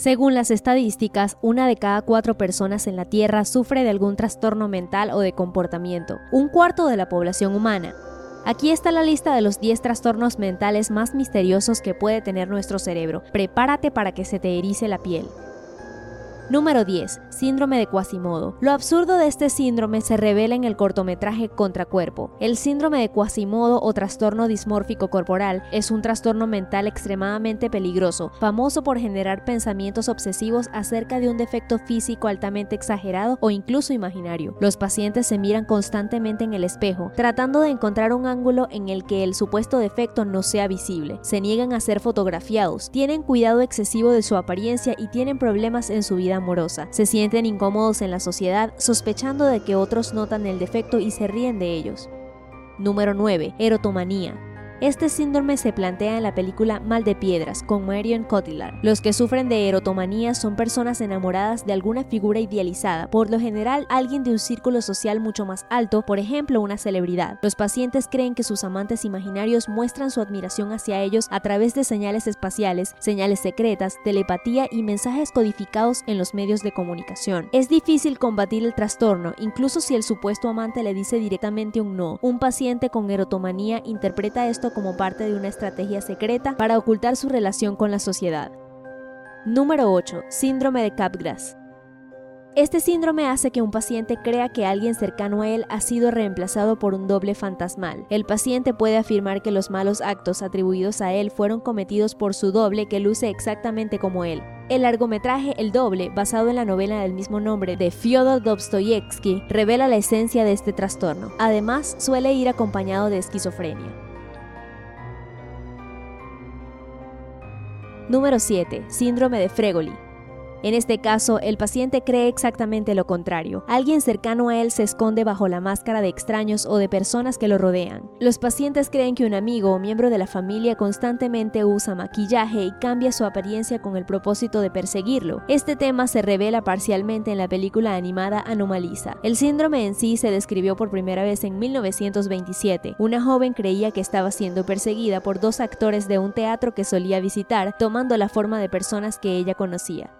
Según las estadísticas, una de cada cuatro personas en la Tierra sufre de algún trastorno mental o de comportamiento, un cuarto de la población humana. Aquí está la lista de los 10 trastornos mentales más misteriosos que puede tener nuestro cerebro. Prepárate para que se te erice la piel. Número 10. Síndrome de Quasimodo. Lo absurdo de este síndrome se revela en el cortometraje Contracuerpo. El síndrome de Quasimodo o trastorno dismórfico corporal es un trastorno mental extremadamente peligroso, famoso por generar pensamientos obsesivos acerca de un defecto físico altamente exagerado o incluso imaginario. Los pacientes se miran constantemente en el espejo, tratando de encontrar un ángulo en el que el supuesto defecto no sea visible. Se niegan a ser fotografiados, tienen cuidado excesivo de su apariencia y tienen problemas en su vida Se sienten incómodos en la sociedad, sospechando de que otros notan el defecto y se ríen de ellos. Número 9. Erotomanía. Este síndrome se plantea en la película Mal de Piedras con Marion Cotillard. Los que sufren de erotomanía son personas enamoradas de alguna figura idealizada, por lo general alguien de un círculo social mucho más alto, por ejemplo una celebridad. Los pacientes creen que sus amantes imaginarios muestran su admiración hacia ellos a través de señales espaciales, señales secretas, telepatía y mensajes codificados en los medios de comunicación. Es difícil combatir el trastorno, incluso si el supuesto amante le dice directamente un no. Un paciente con erotomanía interpreta esto como parte de una estrategia secreta para ocultar su relación con la sociedad. Número 8. Síndrome de Capgras. Este síndrome hace que un paciente crea que alguien cercano a él ha sido reemplazado por un doble fantasmal. El paciente puede afirmar que los malos actos atribuidos a él fueron cometidos por su doble que luce exactamente como él. El largometraje El Doble, basado en la novela del mismo nombre de Fyodor Dostoyevsky, revela la esencia de este trastorno. Además, suele ir acompañado de esquizofrenia. Número 7. Síndrome de Fregoli. En este caso, el paciente cree exactamente lo contrario. Alguien cercano a él se esconde bajo la máscara de extraños o de personas que lo rodean. Los pacientes creen que un amigo o miembro de la familia constantemente usa maquillaje y cambia su apariencia con el propósito de perseguirlo. Este tema se revela parcialmente en la película animada Anomaliza. El síndrome en sí se describió por primera vez en 1927. Una joven creía que estaba siendo perseguida por dos actores de un teatro que solía visitar, tomando la forma de personas que ella conocía.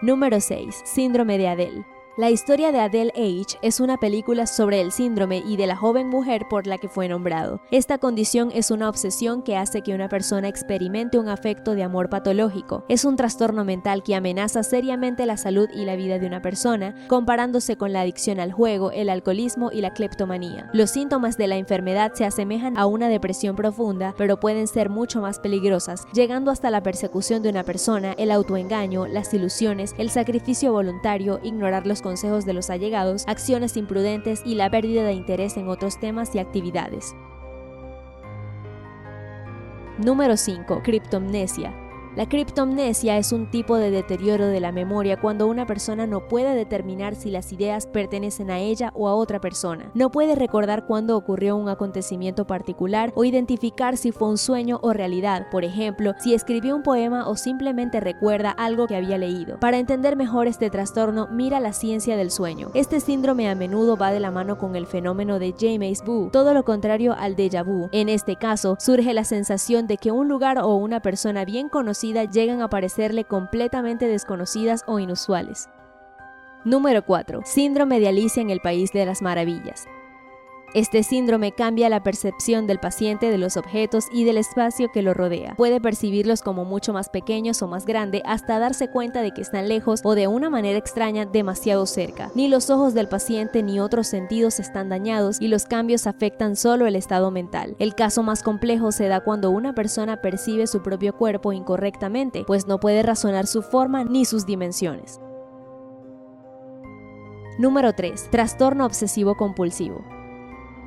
Número 6. Síndrome de Adele. La historia de Adele H es una película sobre el síndrome y de la joven mujer por la que fue nombrado. Esta condición es una obsesión que hace que una persona experimente un afecto de amor patológico. Es un trastorno mental que amenaza seriamente la salud y la vida de una persona, comparándose con la adicción al juego, el alcoholismo y la cleptomanía. Los síntomas de la enfermedad se asemejan a una depresión profunda, pero pueden ser mucho más peligrosas, llegando hasta la persecución de una persona, el autoengaño, las ilusiones, el sacrificio voluntario, ignorar los consejos de los allegados, acciones imprudentes y la pérdida de interés en otros temas y actividades. Número 5. Criptomnesia. La criptomnesia es un tipo de deterioro de la memoria cuando una persona no puede determinar si las ideas pertenecen a ella o a otra persona. No puede recordar cuándo ocurrió un acontecimiento particular o identificar si fue un sueño o realidad, por ejemplo, si escribió un poema o simplemente recuerda algo que había leído. Para entender mejor este trastorno, mira la ciencia del sueño. Este síndrome a menudo va de la mano con el fenómeno de James Boo, todo lo contrario al déjà vu. En este caso, surge la sensación de que un lugar o una persona bien conocida llegan a parecerle completamente desconocidas o inusuales. Número 4. Síndrome de Alicia en el País de las Maravillas. Este síndrome cambia la percepción del paciente de los objetos y del espacio que lo rodea. Puede percibirlos como mucho más pequeños o más grandes hasta darse cuenta de que están lejos o de una manera extraña demasiado cerca. Ni los ojos del paciente ni otros sentidos están dañados y los cambios afectan solo el estado mental. El caso más complejo se da cuando una persona percibe su propio cuerpo incorrectamente, pues no puede razonar su forma ni sus dimensiones. Número 3. Trastorno obsesivo compulsivo.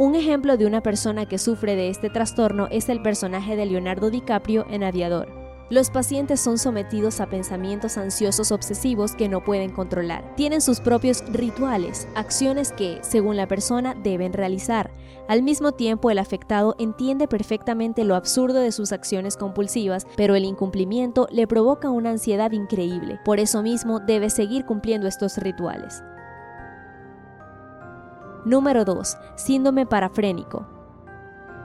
Un ejemplo de una persona que sufre de este trastorno es el personaje de Leonardo DiCaprio en Aviador. Los pacientes son sometidos a pensamientos ansiosos obsesivos que no pueden controlar. Tienen sus propios rituales, acciones que, según la persona, deben realizar. Al mismo tiempo, el afectado entiende perfectamente lo absurdo de sus acciones compulsivas, pero el incumplimiento le provoca una ansiedad increíble. Por eso mismo, debe seguir cumpliendo estos rituales. Número 2. Síndrome parafrénico.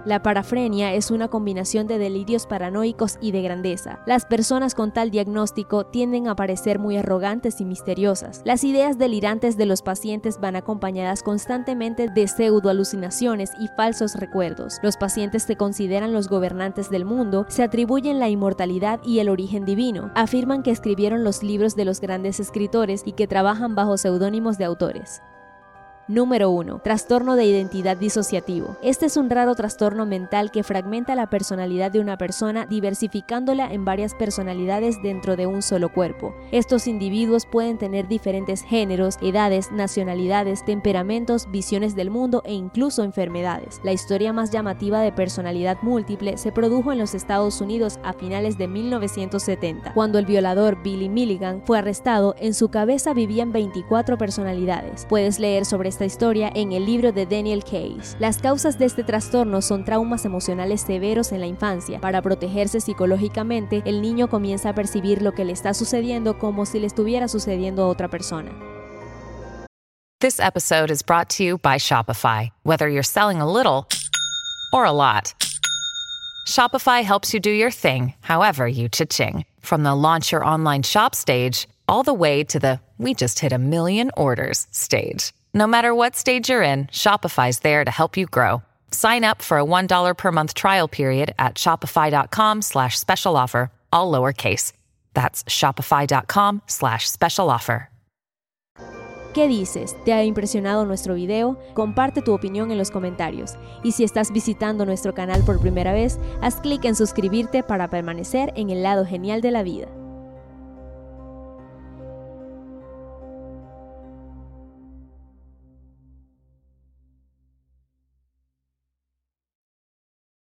La parafrenia es una combinación de delirios paranoicos y de grandeza. Las personas con tal diagnóstico tienden a parecer muy arrogantes y misteriosas. Las ideas delirantes de los pacientes van acompañadas constantemente de pseudoalucinaciones y falsos recuerdos. Los pacientes se consideran los gobernantes del mundo, se atribuyen la inmortalidad y el origen divino, afirman que escribieron los libros de los grandes escritores y que trabajan bajo seudónimos de autores. Número 1. Trastorno de identidad disociativo. Este es un raro trastorno mental que fragmenta la personalidad de una persona diversificándola en varias personalidades dentro de un solo cuerpo. Estos individuos pueden tener diferentes géneros, edades, nacionalidades, temperamentos, visiones del mundo e incluso enfermedades. La historia más llamativa de personalidad múltiple se produjo en los Estados Unidos a finales de 1970, cuando el violador Billy Milligan fue arrestado. En su cabeza vivían 24 personalidades. Puedes leer sobre esta historia en el libro de Daniel Case. Las causas de este trastorno son traumas emocionales severos en la infancia. Para protegerse psicológicamente, el niño comienza a percibir lo que le está sucediendo como si le estuviera sucediendo a otra persona. This episode is brought to you by Shopify. Whether you're selling a little or a lot, Shopify helps you do your thing, however you cha-ching. From the launch your online shop stage, all the way to the we just hit a million orders stage. No matter what stage you're in, Shopify's there to help you grow. Sign up for a $1 per month trial period at shopify.com slash special offer, all lowercase. That's shopify.com slash special offer. ¿Qué dices? ¿Te ha impresionado nuestro video? Comparte tu opinión en los comentarios. Y si estás visitando nuestro canal por primera vez, haz clic en suscribirte para permanecer en el lado genial de la vida.